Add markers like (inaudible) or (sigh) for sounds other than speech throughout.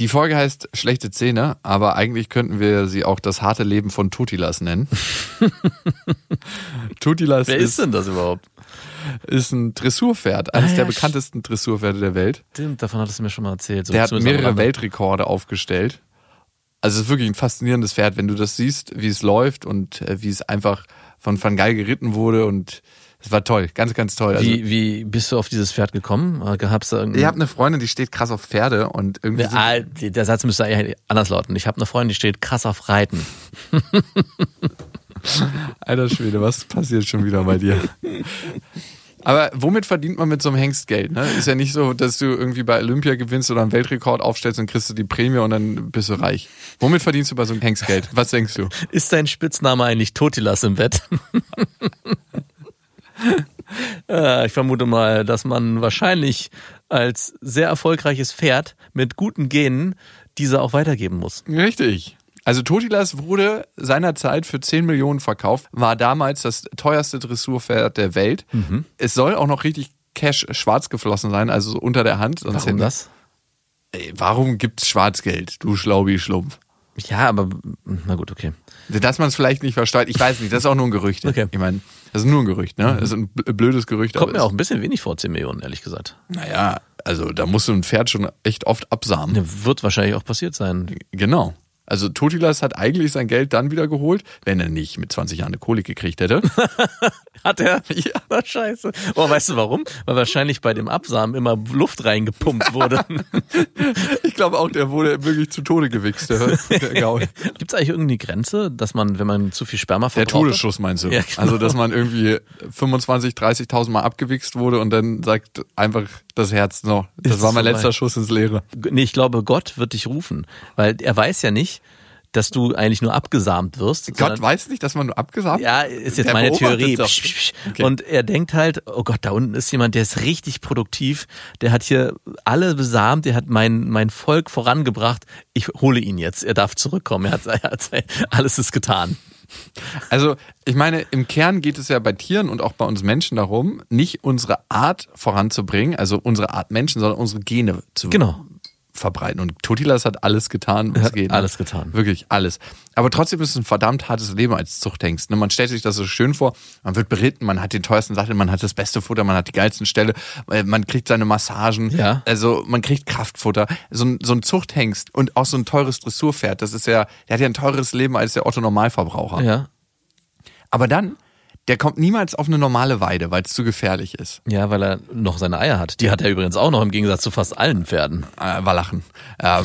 Die Folge heißt Schlechte Zähne, aber eigentlich könnten wir sie auch das harte Leben von Tutilas nennen. (laughs) Tutilas Wer ist, ist denn das überhaupt? ist ein Dressurpferd, eines Ah, der ja, bekanntesten Dressurpferde der Welt. Stimmt, davon hattest du mir schon mal erzählt. So Der hat mehrere. Weltrekorde aufgestellt. Also es ist wirklich ein faszinierendes Pferd, wenn du das siehst, wie es läuft und äh, wie es einfach von Van Gaal geritten wurde und es war toll, ganz, ganz toll. Also, Wie, wie bist du auf dieses Pferd gekommen? Irgendein- ich habe eine Freundin, die steht krass auf Pferde und irgendwie sind- Ah, der Satz müsste eigentlich anders lauten. Ich habe eine Freundin, die steht krass auf Reiten. (laughs) Alter Schwede, was passiert schon wieder bei dir? Aber womit verdient man mit so einem Hengst Geld? Ne? Ist ja nicht so, dass du irgendwie bei Olympia gewinnst oder einen Weltrekord aufstellst und kriegst du die Prämie und dann bist du reich. Womit verdienst du bei so einem Hengst Geld? Was denkst du? Ist dein Spitzname eigentlich Totilas im Bett? (laughs) Äh, ich vermute mal, dass man wahrscheinlich als sehr erfolgreiches Pferd mit guten Genen diese auch weitergeben muss. Richtig. Also Totilas wurde seinerzeit für 10 Millionen verkauft, war damals das teuerste Dressurpferd der Welt. Es soll auch noch richtig Cash schwarz geflossen sein, also so unter der Hand. Sonst Warum das? Ey, warum gibt's Schwarzgeld, du Schlaubi-Schlumpf? Ja, aber na gut, okay. Dass man es vielleicht nicht versteht, ich weiß nicht, das ist auch nur ein Gerücht. Okay. Ich meine, das ist nur ein Gerücht, ne? Das ist ein bl- blödes Gerücht. Kommt mir auch ein bisschen wenig vor, 10 Millionen, ehrlich gesagt. Naja, also da musst du ein Pferd schon echt oft absamen. Ne, Wird wahrscheinlich auch passiert sein. Genau. Also Totilas hat eigentlich sein Geld dann wieder geholt, wenn er nicht mit 20 Jahren eine Kolik gekriegt hätte. (laughs) Hat er? Ja. Na, scheiße. Oh, weißt du warum? Weil wahrscheinlich bei dem Absamen immer Luft reingepumpt wurde. (laughs) Ich glaube auch, der wurde wirklich zu Tode gewichst, der, der (laughs) Gaul. Gibt es eigentlich irgendeine Grenze, dass man, wenn man zu viel Sperma Der verbraucht? hat- Todesschuss meinst du? Ja, genau. Also, dass man irgendwie 25, 30.000 Mal abgewichst wurde und dann sagt einfach das Herz, no, das Ist war mein vorbei. letzter Schuss ins Leere. Nee, ich glaube, Gott wird dich rufen. Weil er weiß ja nicht, dass du eigentlich nur abgesamt wirst. Gott sondern- weiß nicht, dass man nur abgesamt Ja, ist jetzt Der meine Theorie. Psch, psch, psch. Okay. Und er denkt halt, oh Gott, da unten ist jemand, der ist richtig produktiv, der hat hier alle besamt, der hat mein, mein Volk vorangebracht. Ich hole ihn jetzt, er darf zurückkommen. Er hat, er hat alles ist getan. Also, ich meine, im Kern geht es ja bei Tieren und auch bei uns Menschen darum, nicht unsere Art voranzubringen, also unsere Art Menschen, sondern unsere Gene zu Genau. Verbreiten. Und Totilas hat alles getan, was geht. alles getan. Wirklich alles. Aber trotzdem ist es ein verdammt hartes Leben als Zuchthengst. ne? Man stellt sich das so schön vor, man wird beritten, man hat den teuersten Sattel, man hat das beste Futter, man hat die geilsten Ställe, äh, man kriegt seine Massagen, Ja. also man kriegt Kraftfutter. So ein, so ein Zuchthengst und auch so ein teures Dressurpferd, das ist ja, der hat ja ein teures Leben als der Otto Normalverbraucher. Ja. Aber dann, der kommt niemals auf eine normale Weide, weil es zu gefährlich ist. Ja, weil er noch seine Eier hat. Die hat er übrigens auch noch im Gegensatz zu fast allen Pferden. Äh, Wallachen. Äh,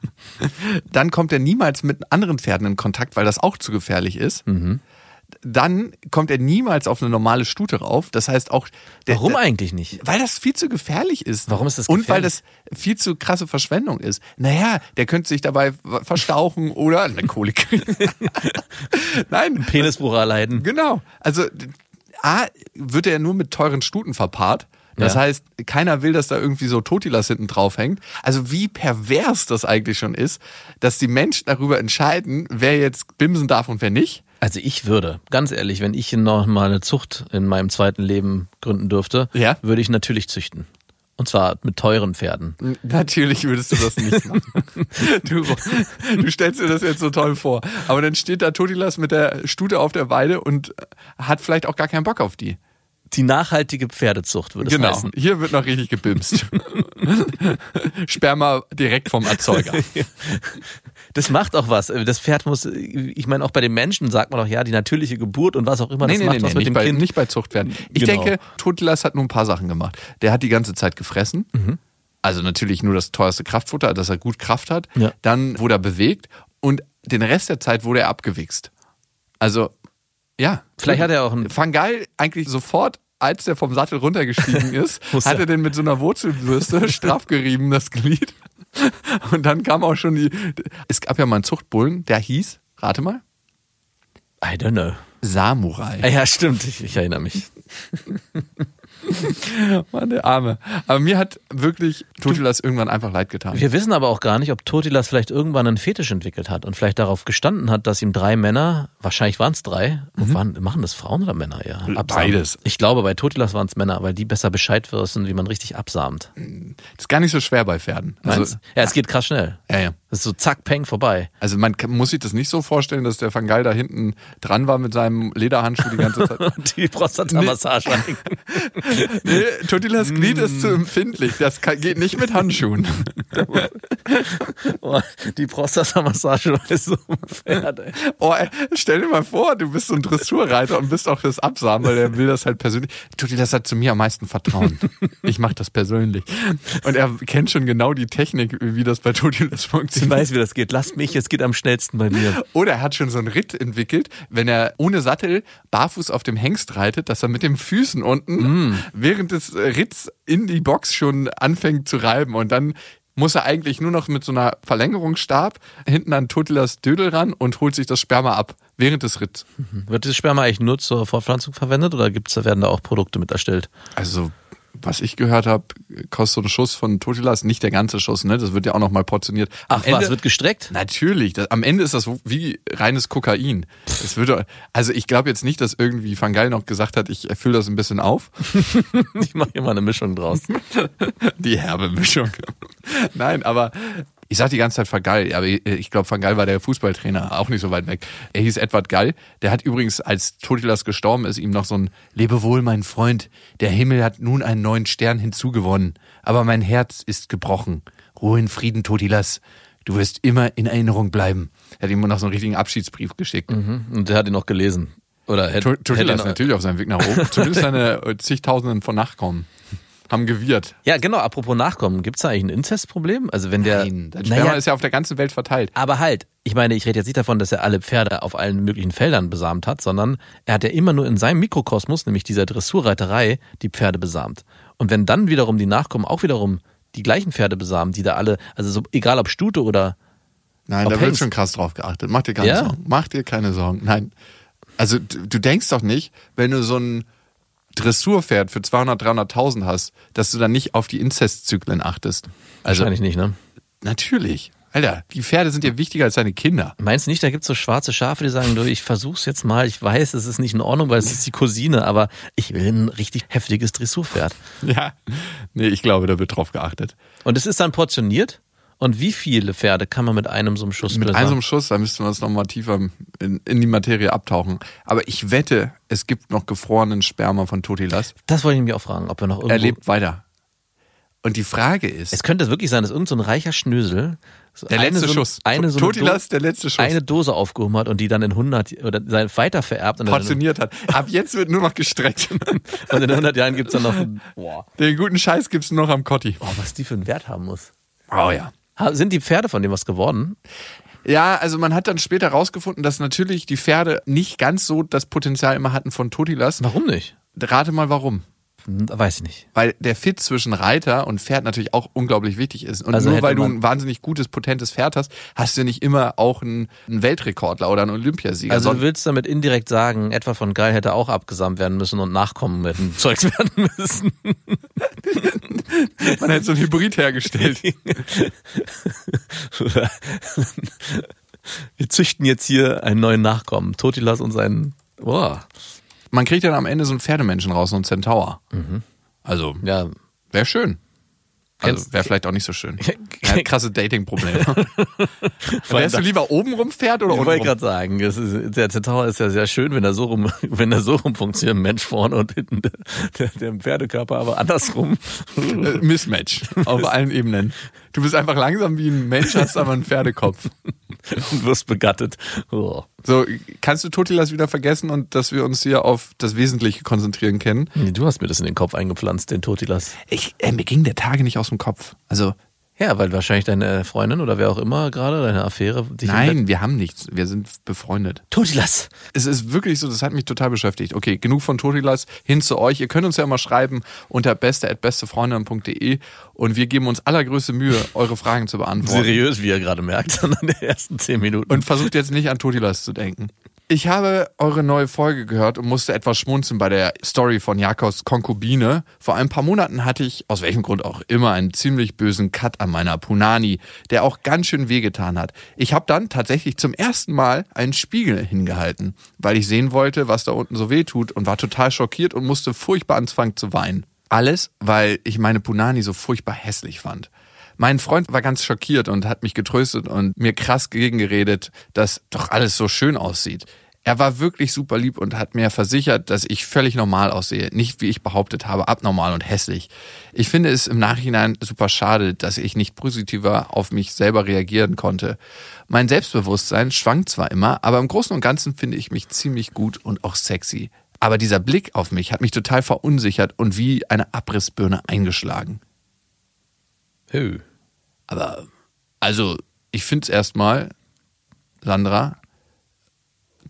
(laughs) dann kommt er niemals mit anderen Pferden in Kontakt, weil das auch zu gefährlich ist. Mhm. Dann kommt er niemals auf eine normale Stute rauf. Das heißt auch. Der, Warum eigentlich nicht? Weil das viel zu gefährlich ist. Warum ist das Und weil gefährlich? das viel zu krasse Verschwendung ist. Naja, der könnte sich dabei verstauchen (laughs) oder eine Kolik kriegen. (laughs) Nein, Penisbruch erleiden. Genau. Also A, wird er nur mit teuren Stuten verpaart. Das Ja. heißt, keiner will, dass da irgendwie so Totilas hinten drauf hängt. Also wie pervers das eigentlich schon ist, dass die Menschen darüber entscheiden, wer jetzt bimsen darf und wer nicht. Also ich würde, ganz ehrlich, wenn ich noch mal eine Zucht in meinem zweiten Leben gründen dürfte, Ja. würde ich natürlich züchten. Und zwar mit teuren Pferden. Natürlich würdest du das nicht machen. (laughs) Du, du stellst dir das jetzt so toll vor. Aber dann steht da Totilas mit der Stute auf der Weide und hat vielleicht auch gar keinen Bock auf die. Die nachhaltige Pferdezucht würde es Genau. heißen. Hier wird noch richtig gebimst. (laughs) Sperma direkt vom Erzeuger. (laughs) Das macht auch was. Das Pferd muss, ich meine, auch bei den Menschen sagt man doch, ja, die natürliche Geburt und was auch immer, das macht was mit nicht, dem bei, Kind. nicht bei Zuchtpferden. Ich Genau. denke, Totilas hat nur ein paar Sachen gemacht. Der hat die ganze Zeit gefressen. Mhm. Also natürlich nur das teuerste Kraftfutter, dass er gut Kraft hat. Ja. Dann wurde er bewegt und den Rest der Zeit wurde er abgewichst. Also, ja. Vielleicht hat er auch ein- Van Gaal eigentlich sofort als der vom Sattel runtergestiegen (laughs) ist, hat er- er den mit so einer Wurzelbürste (laughs) straff gerieben, das Glied. (laughs) Und dann kam auch schon die. Es gab ja mal einen Zuchtbullen, der hieß, rate mal, I don't know. Samurai. Ah, Ja, stimmt. Ich, ich erinnere mich. (laughs) (laughs) Der Arme. Aber mir hat wirklich Totilas irgendwann einfach leid getan. Wir wissen aber auch gar nicht, ob Totilas vielleicht irgendwann einen Fetisch entwickelt hat und vielleicht darauf gestanden hat, dass ihm drei Männer, wahrscheinlich waren es drei, waren, machen das Frauen oder Männer? Absamen. Beides. Ich glaube, bei Totilas waren es Männer, weil die besser Bescheid wissen, wie man richtig absahmt. ist gar nicht so schwer bei Pferden. Also, ja, es geht krass schnell. ja, ja. Das ist so zack, peng, vorbei. Also man kann- muss sich das nicht so vorstellen, dass der Van Gaal da hinten dran war mit seinem Lederhandschuh die ganze Zeit. (laughs) Die Prostatamassage. (laughs) Nee, Totilas Glied ist zu empfindlich. Das kann, geht nicht mit Handschuhen. (laughs) Oh, die Prostatamassage ist so ein Pferd, ey. Oh, ey, stell dir mal vor, du bist so ein Dressurreiter und bist auch das Absamen, weil er will das halt persönlich. Totilas hat zu mir am meisten Vertrauen. Ich mache das persönlich. Und er kennt schon genau die Technik, wie das bei Totilas Ich weiß, wie das geht. Lasst mich, es geht am schnellsten bei mir. Oder er hat schon so einen Ritt entwickelt, wenn er ohne Sattel barfuß auf dem Hengst reitet, dass er mit den Füßen unten während des Ritts in die Box schon anfängt zu reiben und dann muss er eigentlich nur noch mit so einer Verlängerungsstab hinten an Totilas Dödel ran und holt sich das Sperma ab während des Ritts. Wird dieses Sperma eigentlich nur zur Fortpflanzung verwendet oder gibt's, werden da auch Produkte mit erstellt? Also was ich gehört habe, kostet so ein Schuss von Totilas nicht der ganze Schuss, ne? Das wird ja auch noch mal portioniert. Am Ach was, wird gestreckt? Natürlich, das, am Ende ist das wie reines Kokain. Das würde, also ich glaube jetzt nicht, dass irgendwie Van Gaal noch gesagt hat, ich fülle das ein bisschen auf. (laughs) Ich mache hier mal eine Mischung draus. Die herbe Mischung. Nein, aber ich sag die ganze Zeit Van Gaal, aber ich glaube, Van Gaal war der Fußballtrainer, auch nicht so weit weg. Er hieß Edward Gall. Der hat übrigens, als Totilas gestorben ist, ihm noch so ein Lebewohl, mein Freund. Der Himmel hat nun einen neuen Stern hinzugewonnen. Aber mein Herz ist gebrochen. Ruhe in Frieden, Totilas. Du wirst immer in Erinnerung bleiben. Er hat ihm noch so einen richtigen Abschiedsbrief geschickt. Und der hat ihn noch gelesen. Oder hätte, To- hätte natürlich auf seinem Weg nach oben. (laughs) Zumindest seine äh, zigtausenden von Nachkommen haben gewirrt. Ja, genau. Apropos Nachkommen, gibt's da eigentlich ein Inzestproblem? Also wenn der, Nein, das Sperma naja, ist ja auf der ganzen Welt verteilt. aber halt. Ich meine, ich rede jetzt nicht davon, dass er alle Pferde auf allen möglichen Feldern besamt hat, sondern er hat ja immer nur in seinem Mikrokosmos, nämlich dieser Dressurreiterei, die Pferde besamt. Und wenn dann wiederum die Nachkommen auch wiederum die gleichen Pferde besamen, die da alle, also so, egal ob Stute oder Nein, da wird Hengst- schon krass drauf geachtet. Mach dir keine Ja? Sorgen. Mach dir keine Sorgen. Nein. Also du, du denkst doch nicht, wenn du so ein Dressurpferd für 200, 300.000 hast, dass du dann nicht auf die Inzestzyklen achtest. Also wahrscheinlich nicht, ne? natürlich. Alter, die Pferde sind dir wichtiger als deine Kinder. Meinst du nicht, da gibt's so schwarze Schafe, die sagen, du, ich versuch's jetzt mal, ich weiß, es ist nicht in Ordnung, weil es ist die Cousine, aber ich will ein richtig heftiges Dressurpferd. Ja. Nee, ich glaube, da wird drauf geachtet. Und es ist dann portioniert? Und wie viele Pferde kann man mit einem so einem Schuss Mit einem so einem Schuss, da müssten wir uns nochmal tiefer in, in die Materie abtauchen. Aber ich wette, es gibt noch gefrorenen Sperma von Totilas. Das wollte ich mich auch fragen, ob er noch irgendwo... Er lebt weiter. Und die Frage ist, Es könnte wirklich sein, dass irgend so ein reicher Schnösel so der eine letzte so, Schuss. eine so Totilas, der letzte Schuss. eine Dose aufgehoben hat und die dann in 100 oder weiter vererbt und, dann, portioniert hat. Ab jetzt wird nur noch gestreckt. (laughs) und in 100 Jahren gibt's dann noch boah, Den guten Scheiß gibt's nur noch am Kotti. boah, was die für einen Wert haben muss. Oh ja. Sind die Pferde von dem was geworden? Ja, also man hat dann später rausgefunden, dass natürlich die Pferde nicht ganz so das Potenzial immer hatten von Totilas. Warum nicht? Rate mal warum. Hm, Weiß ich nicht. Weil der Fit zwischen Reiter und Pferd natürlich auch unglaublich wichtig ist. Und Also nur weil du ein wahnsinnig gutes, potentes Pferd hast, hast du nicht immer auch einen, einen Weltrekordler oder einen Olympiasieger. Also du willst damit indirekt sagen, etwa von Geil hätte auch abgesamt werden müssen und Nachkommen hätten Zeugs (laughs) werden müssen. man hätte so ein Hybrid hergestellt. Wir züchten jetzt hier einen neuen Nachkommen. Totilas und seinen. Boah. Man kriegt dann am Ende so einen Pferdemenschen raus, so einen Centaur. Also, Ja. wäre schön. Also wäre vielleicht auch nicht so schön. (laughs) Ja, krasse Dating-Probleme. (laughs) (laughs) Wärst du lieber oben rum Pferd oder Ich unten wollte rum? gerade sagen, ist, der Centaur ist ja sehr schön, wenn er so rum, wenn er so rum funktioniert, Mensch vorne und hinten der, der, der Pferdekörper, aber andersrum. Äh, Mismatch auf allen Ebenen. Du bist einfach langsam wie ein Mensch, hast aber einen Pferdekopf. (laughs) und wirst begattet. Oh. So, kannst du Totilas wieder vergessen und dass wir uns hier auf das Wesentliche konzentrieren können? Nee, Du hast mir das in den Kopf eingepflanzt, den Totilas. Ich, äh, mir ging der Tage nicht aus dem Kopf. Also, Ja, weil wahrscheinlich deine Freundin oder wer auch immer gerade, deine Affäre, dich Nein, wir haben nichts. Wir sind befreundet. Totilas. Es ist wirklich so, das hat mich total beschäftigt. Okay, genug von Totilas, hin zu euch. Ihr könnt uns ja mal schreiben unter beste.bestefreundin.de und wir geben uns allergrößte Mühe, eure Fragen zu beantworten. Seriös, wie ihr gerade merkt, an den ersten zehn Minuten. Und versucht jetzt nicht an Totilas zu denken. Ich habe eure neue Folge gehört und musste etwas schmunzeln bei der Story von Jakobs Konkubine. Vor ein paar Monaten hatte ich, aus welchem Grund auch immer, einen ziemlich bösen Cut an meiner Punani, der auch ganz schön wehgetan hat. Ich habe dann tatsächlich zum ersten Mal einen Spiegel hingehalten, weil ich sehen wollte, was da unten so weh tut und war total schockiert und musste furchtbar anfangen zu weinen. Alles, weil ich meine Punani so furchtbar hässlich fand. Mein Freund war ganz schockiert und hat mich getröstet und mir krass gegengeredet, dass doch alles so schön aussieht. Er war wirklich super lieb und hat mir versichert, dass ich völlig normal aussehe. Nicht, wie ich behauptet habe, abnormal und hässlich. Ich finde es im Nachhinein super schade, dass ich nicht positiver auf mich selber reagieren konnte. Mein Selbstbewusstsein schwankt zwar immer, aber im Großen und Ganzen finde ich mich ziemlich gut und auch sexy. Aber dieser Blick auf mich hat mich total verunsichert und wie eine Abrissbirne eingeschlagen. Hö. Aber, also, ich finde es erstmal, Sandra,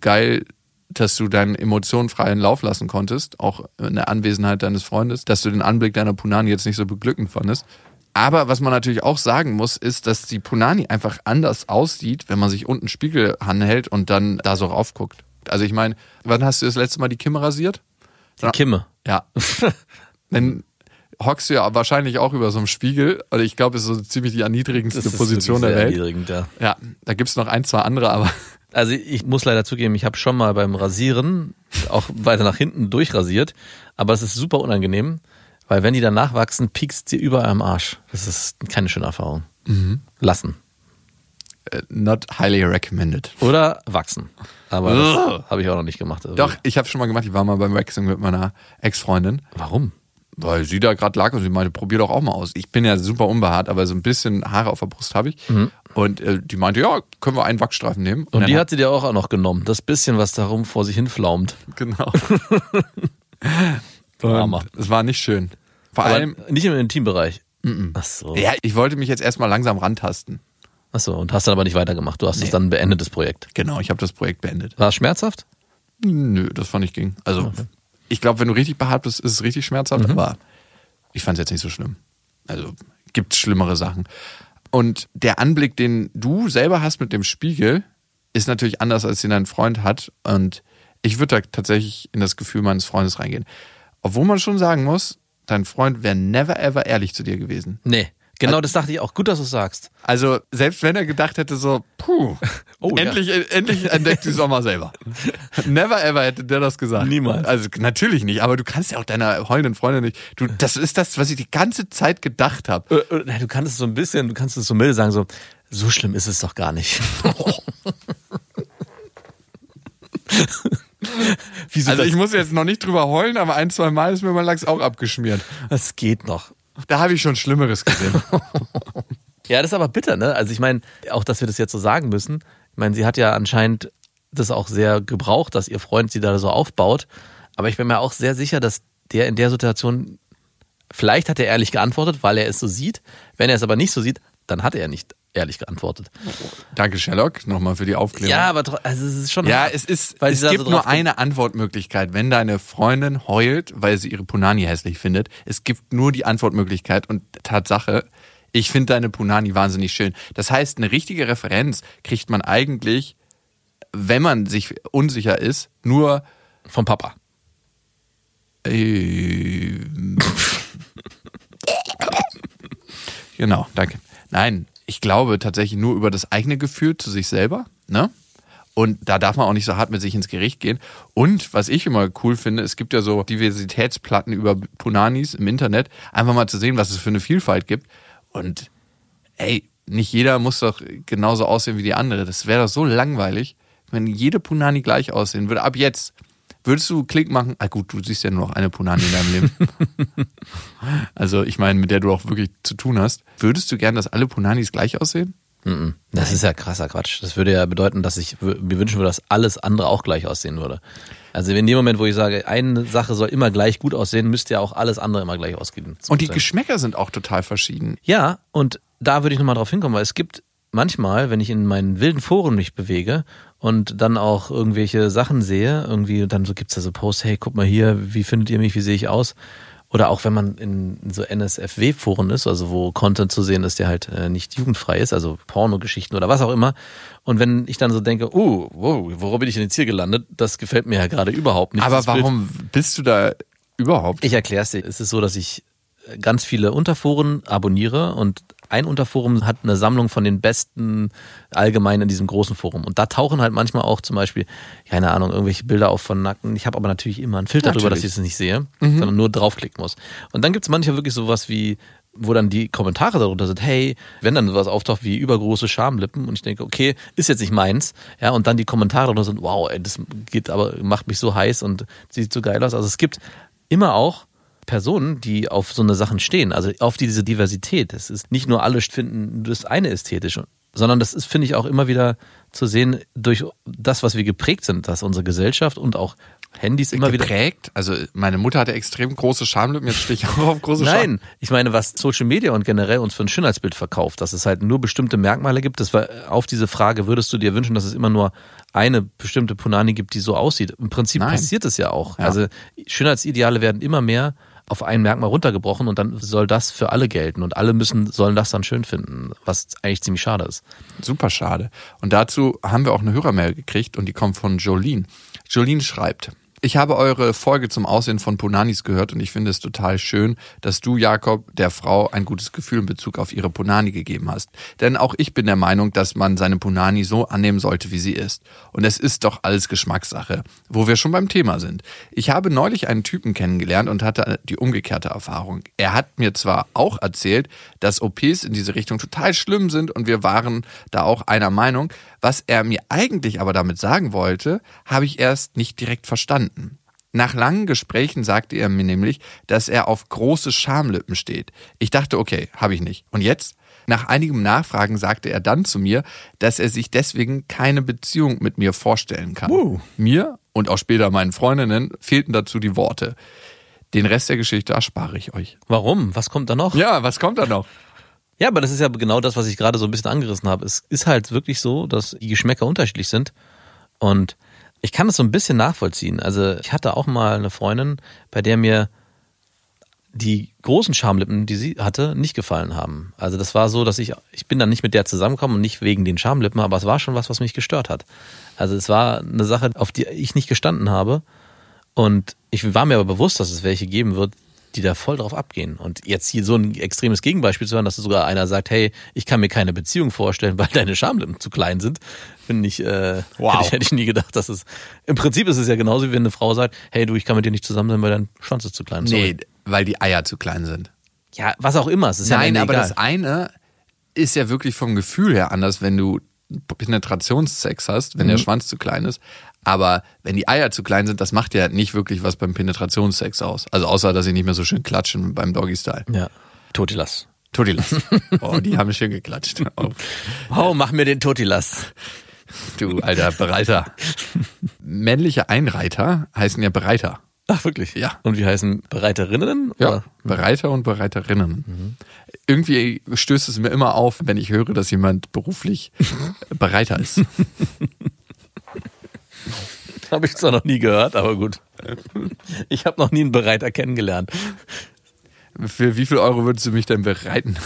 geil, dass du deinen Emotionen freien Lauf lassen konntest, auch in der Anwesenheit deines Freundes, dass du den Anblick deiner Punani jetzt nicht so beglückend fandest. Aber was man natürlich auch sagen muss, ist, dass die Punani einfach anders aussieht, wenn man sich unten Spiegel anhält und dann da so raufguckt. Also ich meine, wann hast du das letzte Mal die Kimme rasiert? Die Kimme. Ja. (laughs) Dann hockst du ja wahrscheinlich auch über so einem Spiegel. Und ich glaube, es ist so ziemlich die erniedrigendste Position der Welt. erniedrigend, ja. Ja, da gibt's noch ein, zwei andere, aber (laughs) Also ich muss leider zugeben, ich habe schon mal beim Rasieren auch weiter nach hinten durchrasiert, aber es ist super unangenehm, weil wenn die dann nachwachsen, piekst sie überall am Arsch. Das ist keine schöne Erfahrung. Mhm. Lassen. äh, not highly recommended. Oder wachsen. Aber habe ich auch noch nicht gemacht. Also, Doch, ich habe schon mal gemacht, ich war mal beim Waxing mit meiner Ex-Freundin, Warum? Weil sie da gerade lag und sie meinte, probier doch auch mal aus. Ich bin ja super unbehaart, aber so ein bisschen Haare auf der Brust habe ich. Und äh, die meinte, ja, können wir einen Wachsstreifen nehmen. Und dann die hat sie dir auch noch genommen. Das bisschen, was darum vor sich hinflaumt. Genau. Drama. (laughs) Und es war nicht schön. Vor Aber allem, nicht im Intimbereich. Ach so. ja, ich wollte mich jetzt erstmal langsam rantasten. Ach so. Und hast dann aber nicht weitergemacht. Du hast es dann beendet, das Projekt. Genau, ich habe das Projekt beendet. War es schmerzhaft? Nö, das fand ich ging. Also, ich glaube, wenn du richtig behaart bist, ist es richtig schmerzhaft, aber ich fand es jetzt nicht so schlimm. Also, gibt schlimmere Sachen. Und der Anblick, den du selber hast mit dem Spiegel, ist natürlich anders, als den dein Freund hat. Und ich würde da tatsächlich in das Gefühl meines Freundes reingehen. Obwohl man schon sagen muss, dein Freund wäre never ever ehrlich zu dir gewesen. Nee. Genau das dachte ich auch. Gut, dass du sagst. Also, selbst wenn er gedacht hätte, so, puh, Oh, ja. endlich, endlich entdeckt es auch mal selber. Never ever hätte der das gesagt. Niemals. Also, natürlich nicht, aber du kannst ja auch deiner heulenden Freundin nicht. Du, das ist das, was ich die ganze Zeit gedacht habe. Äh, äh, Du kannst es so ein bisschen, du kannst es so milde sagen, so, so schlimm ist es doch gar nicht. (laughs) Also, ich muss jetzt noch nicht drüber heulen, aber ein, zwei Mal ist mir mein Lachs auch abgeschmiert. das geht noch. Da habe ich schon Schlimmeres gesehen. (laughs) Ja, das ist aber bitter, ne? Also ich meine, auch, dass wir das jetzt so sagen müssen. Ich meine, sie hat ja anscheinend das auch sehr gebraucht, dass ihr Freund sie da so aufbaut. Aber ich bin mir auch sehr sicher, dass der in der Situation, vielleicht hat er ehrlich geantwortet, weil er es so sieht. Wenn er es aber nicht so sieht, dann hat er nicht ehrlich geantwortet. Danke, Sherlock, nochmal für die Aufklärung. Ja, aber also es ist schon. Ja, hart, es ist, weil es gibt so nur eine Antwortmöglichkeit. Wenn deine Freundin heult, weil sie ihre Punani hässlich findet, es gibt nur die Antwortmöglichkeit und Tatsache, ich finde deine Punani wahnsinnig schön. Das heißt, eine richtige Referenz kriegt man eigentlich, wenn man sich unsicher ist, nur Vom Papa. äh, (laughs) Genau, danke. Nein, ich glaube tatsächlich nur über das eigene Gefühl zu sich selber, ne? Und da darf man auch nicht so hart mit sich ins Gericht gehen. Und was ich immer cool finde, es gibt ja so Diversitätsplatten über Punanis im Internet, einfach mal zu sehen, was es für eine Vielfalt gibt. Und ey, nicht jeder muss doch genauso aussehen wie die andere. Das wäre doch so langweilig, wenn jede Punani gleich aussehen würde. Ab jetzt. Würdest du Klick machen? Ah gut, du siehst ja nur noch eine Punani in deinem Leben. (laughs) also ich meine, mit der du auch wirklich zu tun hast. Würdest du gern, dass alle Punanis gleich aussehen? Das ist ja krasser Quatsch. Das würde ja bedeuten, dass ich mir wünschen würde, dass alles andere auch gleich aussehen würde. Also in dem Moment, wo ich sage, eine Sache soll immer gleich gut aussehen, müsste ja auch alles andere immer gleich aussehen. Und die Geschmäcker sind auch total verschieden. Ja, und da würde ich nochmal drauf hinkommen, weil es gibt manchmal, wenn ich in meinen wilden Foren mich bewege und dann auch irgendwelche Sachen sehe, irgendwie, dann so gibt's da so Posts, hey, guck mal hier, wie findet ihr mich, wie sehe ich aus? Oder auch wenn man in so NSFW-Foren ist, also wo Content zu sehen ist, der halt äh, nicht jugendfrei ist, also Pornogeschichten oder was auch immer. Und wenn ich dann so denke, oh, wow, wo bin ich denn jetzt hier gelandet? Das gefällt mir ja gerade überhaupt nicht. Aber dieses Bild. warum bist du da überhaupt? Ich erkläre es dir. Es ist so, dass ich ganz viele Unterforen abonniere und ein Unterforum hat eine Sammlung von den besten allgemein in diesem großen Forum. Und da tauchen halt manchmal auch zum Beispiel, keine Ahnung, irgendwelche Bilder auf von Nacken. Ich habe aber natürlich immer einen Filter drüber, dass ich es nicht sehe, sondern nur draufklicken muss. Und dann gibt es manchmal wirklich sowas wie, wo dann die Kommentare darunter sind, hey, wenn dann sowas auftaucht wie übergroße Schamlippen und ich denke, okay, ist jetzt nicht meins, ja, und dann die Kommentare darunter sind, wow, ey, das geht aber, macht mich so heiß und sieht so geil aus. Also es gibt immer auch Personen, die auf so eine Sachen stehen, also auf diese Diversität. Es ist nicht nur alle finden das eine ästhetisch, sondern das ist, finde ich, auch immer wieder zu sehen durch das, was wir geprägt sind, dass unsere Gesellschaft und auch Handys immer wieder. geprägt? Also meine Mutter hatte extrem große Schamlippen, jetzt stehe (laughs) ich auch auf große Schamlippen. Nein, ich meine, was Social Media und generell uns für ein Schönheitsbild verkauft, dass es halt nur bestimmte Merkmale gibt. Das war auf diese Frage, würdest du dir wünschen, dass es immer nur eine bestimmte Punani gibt, die so aussieht? Im Prinzip Nein. passiert es ja auch. Ja. Also Schönheitsideale werden immer mehr auf ein Merkmal runtergebrochen und dann soll das für alle gelten und alle müssen sollen das dann schön finden, was eigentlich ziemlich schade ist. Super schade. Und dazu haben wir auch eine Hörermail gekriegt und die kommt von Jolene. Jolene schreibt, ich habe eure Folge zum Aussehen von Punanis gehört und ich finde es total schön, dass du, Jakob, der Frau ein gutes Gefühl in Bezug auf ihre Punani gegeben hast. Denn auch ich bin der Meinung, dass man seine Punani so annehmen sollte, wie sie ist. Und es ist doch alles Geschmackssache, wo wir schon beim Thema sind. Ich habe neulich einen Typen kennengelernt und hatte die umgekehrte Erfahrung. Er hat mir zwar auch erzählt, dass OPs in diese Richtung total schlimm sind und wir waren da auch einer Meinung. Was er mir eigentlich aber damit sagen wollte, habe ich erst nicht direkt verstanden. Nach langen Gesprächen sagte er mir nämlich, dass er auf große Schamlippen steht. Ich dachte, okay, habe ich nicht. Und jetzt? Nach einigem Nachfragen sagte er dann zu mir, dass er sich deswegen keine Beziehung mit mir vorstellen kann. Wow. Mir und auch später meinen Freundinnen fehlten dazu die Worte. Den Rest der Geschichte erspare ich euch. Warum? Was kommt da noch? Ja, was kommt da noch? Ja, aber das ist ja genau das, was ich gerade so ein bisschen angerissen habe. Es ist halt wirklich so, dass die Geschmäcker unterschiedlich sind. Und ich kann das so ein bisschen nachvollziehen. Also ich hatte auch mal eine Freundin, bei der mir die großen Schamlippen, die sie hatte, nicht gefallen haben. Also das war so, dass ich, ich bin dann nicht mit der zusammengekommen und nicht wegen den Schamlippen, aber es war schon was, was mich gestört hat. Also es war eine Sache, auf die ich nicht gestanden habe. Und ich war mir aber bewusst, dass es welche geben wird, die da voll drauf abgehen. Und jetzt hier so ein extremes Gegenbeispiel zu hören, dass sogar einer sagt, hey, ich kann mir keine Beziehung vorstellen, (laughs) weil deine Schamlippen zu klein sind, finde ich, äh, Wow. hätte, ich, hätte ich nie gedacht, dass es, im Prinzip ist es ja genauso, wie wenn eine Frau sagt, hey, du, ich kann mit dir nicht zusammen sein, weil dein Schwanz ist zu klein. Sorry. Nee, weil die Eier zu klein sind. Ja, was auch immer, es ist ja Nein, Ende aber egal. das eine ist ja wirklich vom Gefühl her anders, wenn du Penetrationssex hast, wenn der Schwanz zu klein ist. Aber wenn die Eier zu klein sind, das macht ja nicht wirklich was beim Penetrationssex aus. Also außer, dass sie nicht mehr so schön klatschen beim Doggy-Style. ja. Totilas. Totilas. Oh, die haben schön geklatscht. Oh, (laughs) Oh, mach mir den Totilas. du alter Bereiter. Männliche Einreiter heißen ja Bereiter. Ach, wirklich? Ja. Und wie heißen Bereiterinnen? Ja, Oder? Bereiter und Bereiterinnen. Irgendwie stößt es mir immer auf, wenn ich höre, dass jemand beruflich (laughs) Bereiter ist. (laughs) Habe ich zwar noch nie gehört, aber gut. Ich habe noch nie einen Bereiter kennengelernt. Für wie viel Euro würdest du mich denn bereiten?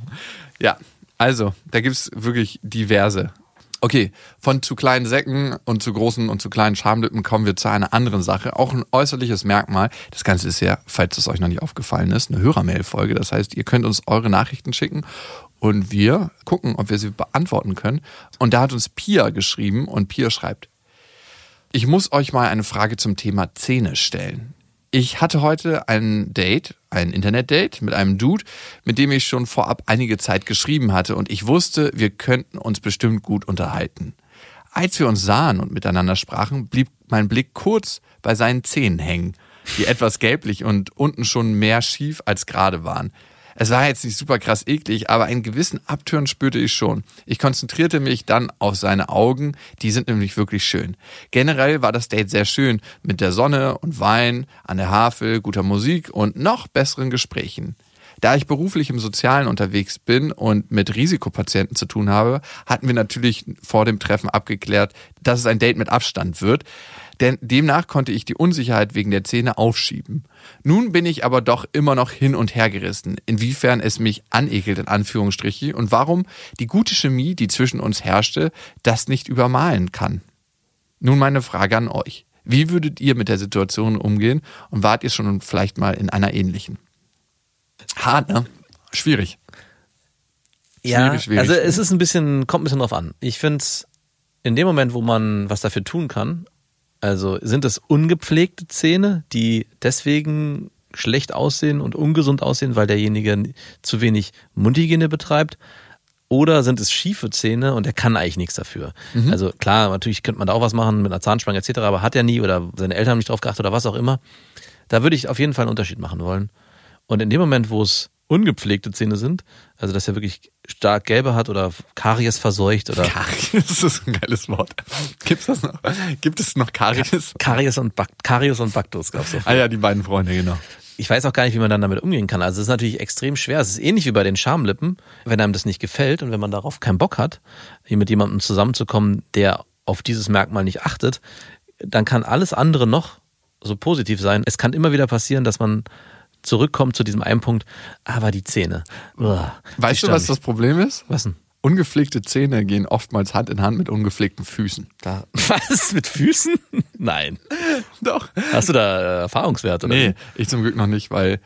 (laughs) ja, also, da gibt's wirklich diverse. Okay, von zu kleinen Säcken und zu großen und zu kleinen Schamlippen kommen wir zu einer anderen Sache. Auch ein äußerliches Merkmal. Das Ganze ist ja, falls es euch noch nicht aufgefallen ist, eine Hörermail-Folge. Das heißt, ihr könnt uns eure Nachrichten schicken und wir gucken, ob wir sie beantworten können. Und da hat uns Pia geschrieben und Pia schreibt, ich muss euch mal eine Frage zum Thema Zähne stellen. Ich hatte heute ein Date, ein Internetdate mit einem Dude, mit dem ich schon vorab einige Zeit geschrieben hatte und ich wusste, wir könnten uns bestimmt gut unterhalten. Als wir uns sahen und miteinander sprachen, blieb mein Blick kurz bei seinen Zähnen hängen, die etwas gelblich und unten schon mehr schief als gerade waren. Es war jetzt nicht super krass eklig, aber einen gewissen Abtören spürte ich schon. Ich konzentrierte mich dann auf seine Augen, die sind nämlich wirklich schön. Generell war das Date sehr schön, mit der Sonne und Wein, an der Havel, guter Musik und noch besseren Gesprächen. Da ich beruflich im Sozialen unterwegs bin und mit Risikopatienten zu tun habe, hatten wir natürlich vor dem Treffen abgeklärt, dass es ein Date mit Abstand wird. Denn demnach konnte ich die Unsicherheit wegen der Zähne aufschieben. Nun bin ich aber doch immer noch hin und her gerissen, inwiefern es mich anekelt in Anführungsstriche und warum die gute Chemie, die zwischen uns herrschte, das nicht übermalen kann. Nun meine Frage an euch. Wie würdet ihr mit der Situation umgehen und wart ihr schon vielleicht mal in einer ähnlichen? Hart, ne? Schwierig. Ja, Schwierig, schwierig. also es ist ein bisschen, kommt ein bisschen drauf an. Ich finde es in dem Moment, wo man was dafür tun kann, also sind es ungepflegte Zähne, die deswegen schlecht aussehen und ungesund aussehen, weil derjenige zu wenig Mundhygiene betreibt? Oder sind es schiefe Zähne und er kann eigentlich nichts dafür? Also klar, natürlich könnte man da auch was machen mit einer Zahnspange etc., aber hat er nie oder seine Eltern haben nicht drauf geachtet oder was auch immer. Da würde ich auf jeden Fall einen Unterschied machen wollen. Und in dem Moment, wo es ungepflegte Zähne sind, also dass er wirklich stark gelbe hat oder Karies verseucht oder Karies, (laughs) das ist ein geiles Wort. Gibt's das noch? Gibt es noch Karies? Karies und Bak Karies und Baktus gab's doch. Ah ja, die beiden Freunde, genau. Ich weiß auch gar nicht, wie man dann damit umgehen kann. Also es ist natürlich extrem schwer. Es ist ähnlich wie bei den Schamlippen. Wenn einem das nicht gefällt und wenn man darauf keinen Bock hat, hier mit jemandem zusammenzukommen, der auf dieses Merkmal nicht achtet, dann kann alles andere noch so positiv sein. Es kann immer wieder passieren, dass man zurückkommt zu diesem einen Punkt, aber die Zähne. Uah, Weißt du, was das Problem ist? Was denn? Ungepflegte Zähne gehen oftmals Hand in Hand mit ungepflegten Füßen. Da, (laughs) was? Mit Füßen? Nein. Doch. Hast du da äh, Erfahrungswerte? Oder? Nee, ich zum Glück noch nicht, weil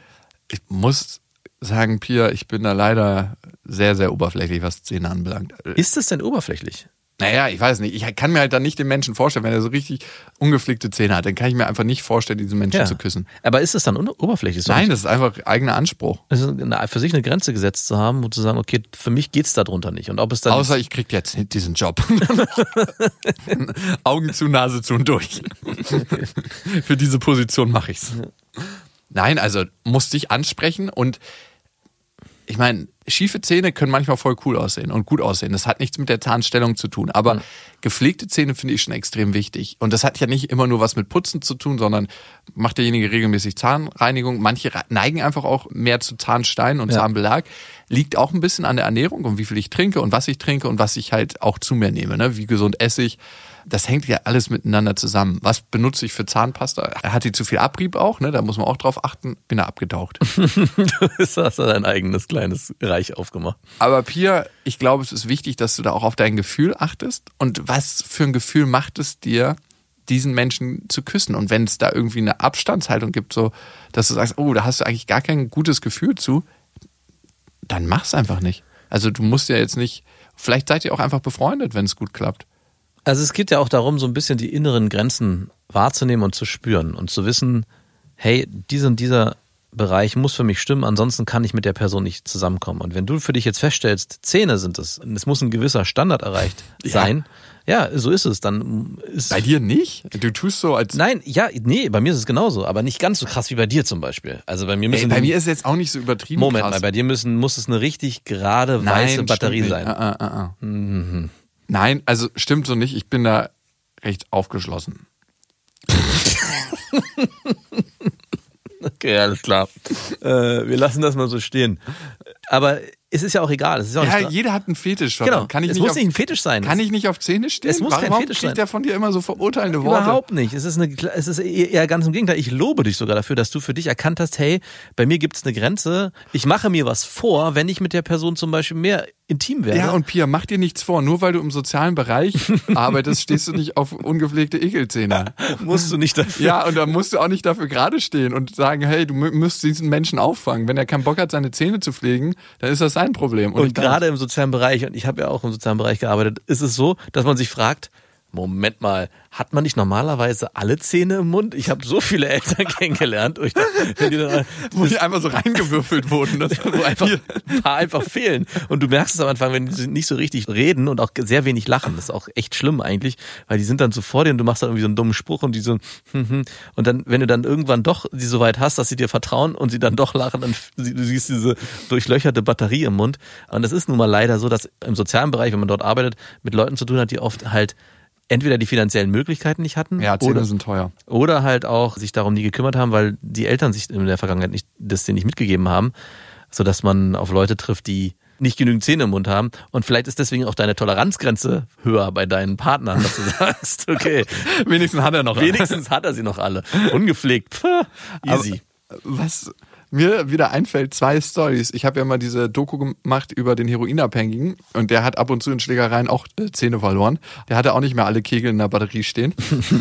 ich muss sagen, Pia, ich bin da leider sehr, sehr oberflächlich, was Zähne anbelangt. Ist es denn oberflächlich? Naja, ich weiß nicht. Ich kann mir halt dann nicht den Menschen vorstellen, wenn er so richtig ungepflegte Zähne hat, dann kann ich mir einfach nicht vorstellen, diesen Menschen zu küssen. Aber ist es dann oberflächlich? So Nein, das ist einfach eigener Anspruch. also eine, für sich eine Grenze gesetzt zu haben, und zu sagen, okay, für mich geht's da drunter nicht. Und ob es dann Außer ich krieg jetzt diesen Job. (laughs) Augen zu, Nase zu und durch. (laughs) Für diese Position mache ich's. Nein, also musste ich ansprechen und ich meine, schiefe Zähne können manchmal voll cool aussehen und gut aussehen. Das hat nichts mit der Zahnstellung zu tun. Aber gepflegte Zähne finde ich schon extrem wichtig. Und das hat ja nicht immer nur was mit Putzen zu tun, sondern macht derjenige regelmäßig Zahnreinigung. Manche neigen einfach auch mehr zu Zahnstein und Ja. Zahnbelag. Liegt auch ein bisschen an der Ernährung und wie viel ich trinke und was ich trinke und was ich halt auch zu mir nehme. Ne? Wie gesund esse ich. Das hängt ja alles miteinander zusammen. Was benutze ich für Zahnpasta? Hat die zu viel Abrieb auch? Ne? Da muss man auch drauf achten. Bin da abgetaucht. (laughs) du hast da dein eigenes kleines Reich aufgemacht. Aber Pia, ich glaube, es ist wichtig, dass du da auch auf dein Gefühl achtest. Und was für ein Gefühl macht es dir, diesen Menschen zu küssen? Und wenn es da irgendwie eine Abstandshaltung gibt, so, dass du sagst, oh, da hast du eigentlich gar kein gutes Gefühl zu, dann mach's einfach nicht. Also du musst ja jetzt nicht, vielleicht seid ihr auch einfach befreundet, wenn es gut klappt. Also es geht ja auch darum, so ein bisschen die inneren Grenzen wahrzunehmen und zu spüren und zu wissen, hey, dieser und dieser Bereich muss für mich stimmen, ansonsten kann ich mit der Person nicht zusammenkommen. Und wenn du für dich jetzt feststellst, Zähne sind es, es muss ein gewisser Standard erreicht Ja. sein, ja, so ist es, dann ist Bei dir nicht? Du tust so, als. Nein, ja, nee, bei mir ist es genauso, aber nicht ganz so krass wie bei dir zum Beispiel. Also bei mir Ey, müssen bei mir ist es jetzt auch nicht so übertrieben. Moment krass. mal, bei dir müssen muss es eine richtig gerade weiße Batterie sein. Ah, ah, ah, ah. Mhm. Nein, also stimmt so nicht. Ich bin da recht aufgeschlossen. (laughs) Okay, alles klar. äh, wir lassen das mal so stehen. Aber es ist ja auch egal. Ja nicht jeder hat einen Fetisch. genau. Kann ich es nicht muss auf, nicht ein Fetisch sein. Kann ich nicht auf Zähne stehen? Es muss kein Warum Fetisch kriegt sein. der von dir immer so verurteilende Worte? Überhaupt nicht. Es ist, eine, es ist eher ganz im Gegenteil. Ich lobe dich sogar dafür, dass du für dich erkannt hast, hey, bei mir gibt es eine Grenze. Ich mache mir was vor, wenn ich mit der Person zum Beispiel mehr intim werde. Ja, und Pia, mach dir nichts vor. Nur weil du im sozialen Bereich (laughs) arbeitest, stehst du nicht auf ungepflegte Ekelzähne. (laughs) musst du nicht dafür. Ja, und dann musst du auch nicht dafür gerade stehen und sagen, hey, du mü- müsst diesen Menschen auffangen. Wenn er keinen Bock hat, seine Zähne zu pflegen, dann ist das sein Problem. Und deins. gerade im sozialen Bereich, und ich habe ja auch im sozialen Bereich gearbeitet, ist es so, dass man sich fragt, Moment mal, hat man nicht normalerweise alle Zähne im Mund? Ich habe so viele Eltern (laughs) kennengelernt, wo, ich wenn die dann, (laughs) wo die einfach so reingewürfelt wurden. Das, wo einfach ein paar einfach fehlen. Und du merkst es am Anfang, wenn die nicht so richtig reden und auch sehr wenig lachen. Das ist auch echt schlimm eigentlich, weil die sind dann so vor dir und du machst dann irgendwie so einen dummen Spruch und die so, (laughs) hm, hm. und dann, wenn du dann irgendwann doch sie so weit hast, dass sie dir vertrauen und sie dann doch lachen, dann du siehst diese durchlöcherte Batterie im Mund. Und das ist nun mal leider so, dass im sozialen Bereich, wenn man dort arbeitet, mit Leuten zu tun hat, die oft halt entweder die finanziellen Möglichkeiten nicht hatten ja, Zähne oder, sind teuer. oder halt auch sich darum nie gekümmert haben, weil die Eltern sich in der Vergangenheit nicht, das denen nicht mitgegeben haben. sodass man auf Leute trifft, die nicht genügend Zähne im Mund haben. Und vielleicht ist deswegen auch deine Toleranzgrenze höher bei deinen Partnern, dass du (laughs) sagst, okay, Wenigstens hat er noch wenigstens hat er sie noch alle. Ungepflegt. Pff, easy. Aber was mir wieder einfällt, zwei Stories. Ich habe ja mal diese Doku gemacht über den Heroinabhängigen und der hat ab und zu in Schlägereien auch äh, Zähne verloren. Der hatte auch nicht mehr alle Kegel in der Batterie stehen.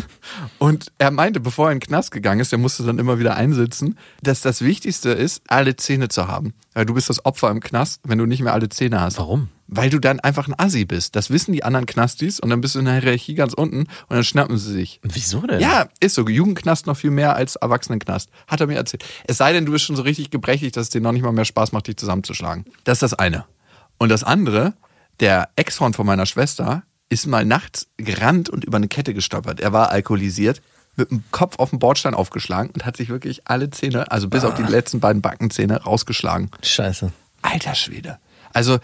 (laughs) und er meinte, bevor er in den Knast gegangen ist, der musste dann immer wieder einsitzen, dass das Wichtigste ist, alle Zähne zu haben. Weil du bist das Opfer im Knast, wenn du nicht mehr alle Zähne hast. Warum? Weil du dann einfach ein Assi bist. Das wissen die anderen Knastis und dann bist du in der Hierarchie ganz unten und dann schnappen sie sich. Wieso denn? Ja, ist so. Jugendknast noch viel mehr als Erwachsenenknast. Hat er mir erzählt. Es sei denn, du bist schon so richtig gebrechlich, dass es dir noch nicht mal mehr Spaß macht, dich zusammenzuschlagen. Das ist das eine. Und das andere, der Ex-Freund von meiner Schwester ist mal nachts gerannt und über eine Kette gestolpert. Er war alkoholisiert, mit dem Kopf auf den Bordstein aufgeschlagen und hat sich wirklich alle Zähne, also bis auf die letzten beiden Backenzähne, rausgeschlagen. Scheiße. Alter Schwede. Also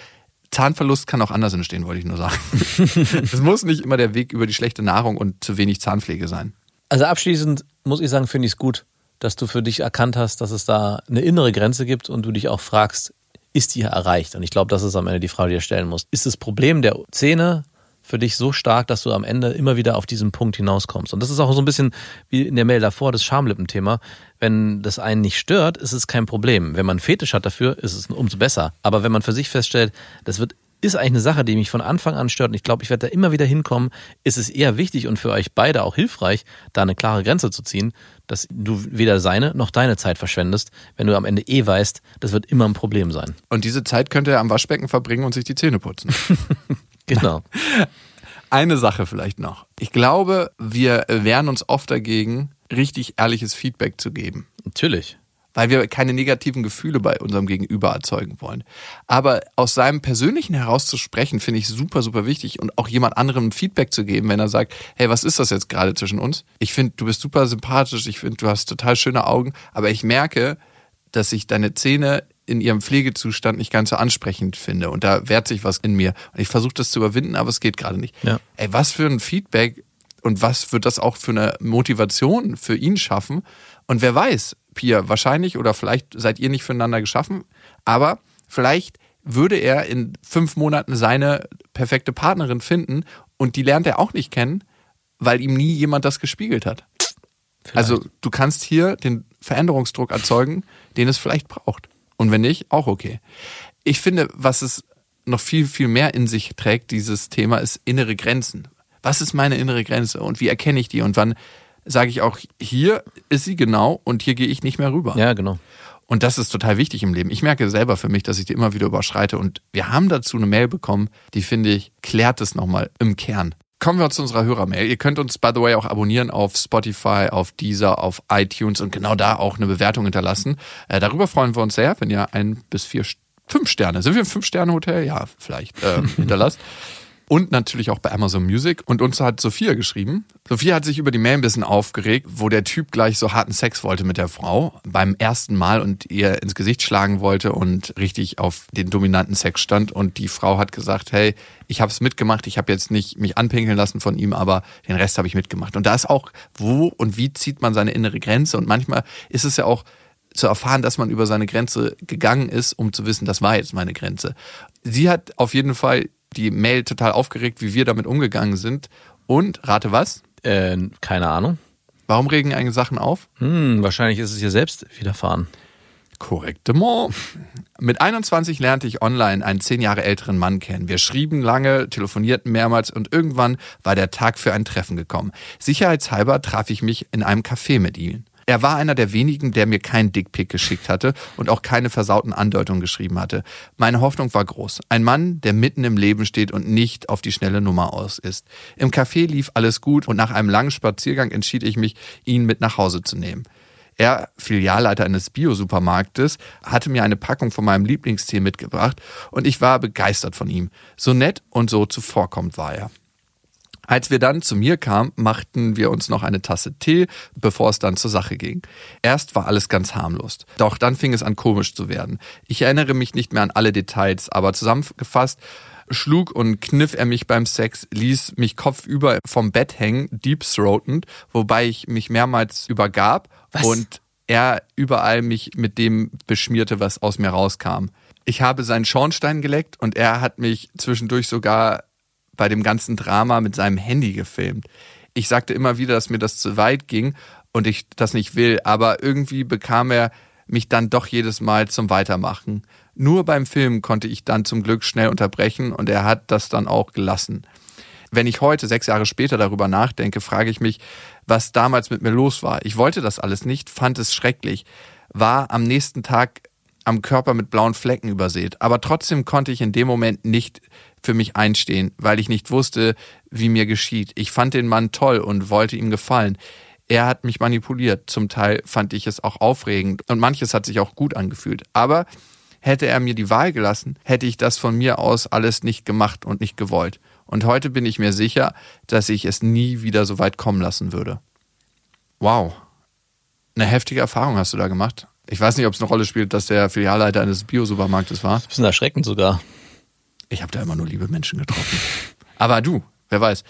Zahnverlust kann auch anders entstehen, wollte ich nur sagen. (laughs) es muss nicht immer der Weg über die schlechte Nahrung und zu wenig Zahnpflege sein. Also abschließend muss ich sagen, finde ich es gut, dass du für dich erkannt hast, dass es da eine innere Grenze gibt und du dich auch fragst, ist die erreicht? Und ich glaube, das ist am Ende die Frage, die du stellen musst. Ist das Problem der Zähne für dich so stark, dass du am Ende immer wieder auf diesen Punkt hinauskommst? Und das ist auch so ein bisschen wie in der Mail davor, das Schamlippenthema. Wenn das einen nicht stört, ist es kein Problem. Wenn man einen Fetisch hat dafür, ist es umso besser. Aber wenn man für sich feststellt, das wird ist eigentlich eine Sache, die mich von Anfang an stört und ich glaube, ich werde da immer wieder hinkommen, ist es eher wichtig und für euch beide auch hilfreich, da eine klare Grenze zu ziehen, dass du weder seine noch deine Zeit verschwendest, wenn du am Ende eh weißt, das wird immer ein Problem sein. Und diese Zeit könnte er am Waschbecken verbringen und sich die Zähne putzen. (laughs) Genau. (laughs) Eine Sache vielleicht noch. Ich glaube, wir wehren uns oft dagegen, richtig ehrliches Feedback zu geben. Natürlich. weil wir keine negativen Gefühle bei unserem Gegenüber erzeugen wollen. Aber aus seinem Persönlichen heraus zu sprechen, finde ich super, super wichtig und auch jemand anderem Feedback zu geben, wenn er sagt, hey, was ist das jetzt gerade zwischen uns? Ich finde, du bist super sympathisch, ich finde, du hast total schöne Augen, aber ich merke, dass ich deine Zähne in ihrem Pflegezustand nicht ganz so ansprechend finde und da wehrt sich was in mir und ich versuche das zu überwinden, aber es geht gerade nicht. Ja. Ey, was für ein Feedback und was wird das auch für eine Motivation für ihn schaffen? Und wer weiß, Pia, wahrscheinlich oder vielleicht seid ihr nicht füreinander geschaffen, aber vielleicht würde er in fünf Monaten seine perfekte Partnerin finden und die lernt er auch nicht kennen, weil ihm nie jemand das gespiegelt hat. Also du kannst hier den Veränderungsdruck erzeugen, den es vielleicht braucht. Und wenn nicht, auch okay. Ich finde, was es noch viel, viel mehr in sich trägt, dieses Thema, ist innere Grenzen. Was ist meine innere Grenze und wie erkenne ich die und wann sage ich auch, hier ist sie genau und hier gehe ich nicht mehr rüber. Ja, genau. Und das ist total wichtig im Leben. Ich merke selber für mich, dass ich die immer wieder überschreite. Und wir haben dazu eine Mail bekommen, die finde ich, klärt es nochmal im Kern. Kommen wir zu unserer Hörermail. Ihr könnt uns, by the way, auch abonnieren auf Spotify, auf Deezer, auf iTunes und genau da auch eine Bewertung hinterlassen. Äh, darüber freuen wir uns sehr, wenn ihr ein bis vier, fünf Sterne, sind wir ein Fünf-Sterne-Hotel? Ja, vielleicht, ähm, (laughs) hinterlasst. Und natürlich auch bei Amazon Music. Und uns hat Sophia geschrieben. Sophia hat sich über die Mail ein bisschen aufgeregt, wo der Typ gleich so harten Sex wollte mit der Frau beim ersten Mal und ihr ins Gesicht schlagen wollte und richtig auf den dominanten Sex stand. Und die Frau hat gesagt, hey, ich habe es mitgemacht, ich habe jetzt nicht mich anpinkeln lassen von ihm, aber den Rest habe ich mitgemacht. Und da ist auch, wo und wie zieht man seine innere Grenze? Und manchmal ist es ja auch zu erfahren, dass man über seine Grenze gegangen ist, um zu wissen, das war jetzt meine Grenze. Sie hat auf jeden Fall die Mail total aufgeregt, wie wir damit umgegangen sind. Und rate was? Äh, keine Ahnung. Warum regen eigene Sachen auf? Hm, wahrscheinlich ist es ihr selbst widerfahren. Korrektement. Mit 21 lernte ich online einen zehn Jahre älteren Mann kennen. Wir schrieben lange, telefonierten mehrmals und irgendwann war der Tag für ein Treffen gekommen. Sicherheitshalber traf ich mich in einem Café mit ihm. Er war einer der wenigen, der mir keinen Dickpick geschickt hatte und auch keine versauten Andeutungen geschrieben hatte. Meine Hoffnung war groß. Ein Mann, der mitten im Leben steht und nicht auf die schnelle Nummer aus ist. Im Café lief alles gut und nach einem langen Spaziergang entschied ich mich, ihn mit nach Hause zu nehmen. Er, Filialleiter eines Bio-Supermarktes, hatte mir eine Packung von meinem Lieblingstee mitgebracht und ich war begeistert von ihm. So nett und so zuvorkommend war er. Als wir dann zu mir kamen, machten wir uns noch eine Tasse Tee, bevor es dann zur Sache ging. Erst war alles ganz harmlos. Doch dann fing es an komisch zu werden. Ich erinnere mich nicht mehr an alle Details, aber zusammengefasst schlug und kniff er mich beim Sex, ließ mich kopfüber vom Bett hängen, deep throatend, wobei ich mich mehrmals übergab Was? und er überall mich mit dem beschmierte, was aus mir rauskam. Ich habe seinen Schornstein geleckt und er hat mich zwischendurch sogar bei dem ganzen Drama mit seinem Handy gefilmt. Ich sagte immer wieder, dass mir das zu weit ging und ich das nicht will, aber irgendwie bekam er mich dann doch jedes Mal zum Weitermachen. Nur beim Film konnte ich dann zum Glück schnell unterbrechen und er hat das dann auch gelassen. Wenn ich heute, sechs Jahre später, darüber nachdenke, frage ich mich, was damals mit mir los war. Ich wollte das alles nicht, fand es schrecklich, war am nächsten Tag am Körper mit blauen Flecken übersät. Aber trotzdem konnte ich in dem Moment nicht für mich einstehen, weil ich nicht wusste, wie mir geschieht. Ich fand den Mann toll und wollte ihm gefallen. Er hat mich manipuliert. Zum Teil fand ich es auch aufregend und manches hat sich auch gut angefühlt. Aber hätte er mir die Wahl gelassen, hätte ich das von mir aus alles nicht gemacht und nicht gewollt. Und heute bin ich mir sicher, dass ich es nie wieder so weit kommen lassen würde. Wow. Eine heftige Erfahrung hast du da gemacht. Ich weiß nicht, ob es eine Rolle spielt, dass der Filialleiter eines Bio-Supermarktes war. Ein bisschen erschreckend sogar. Ich habe da immer nur liebe Menschen getroffen. (laughs) Aber du, wer weiß.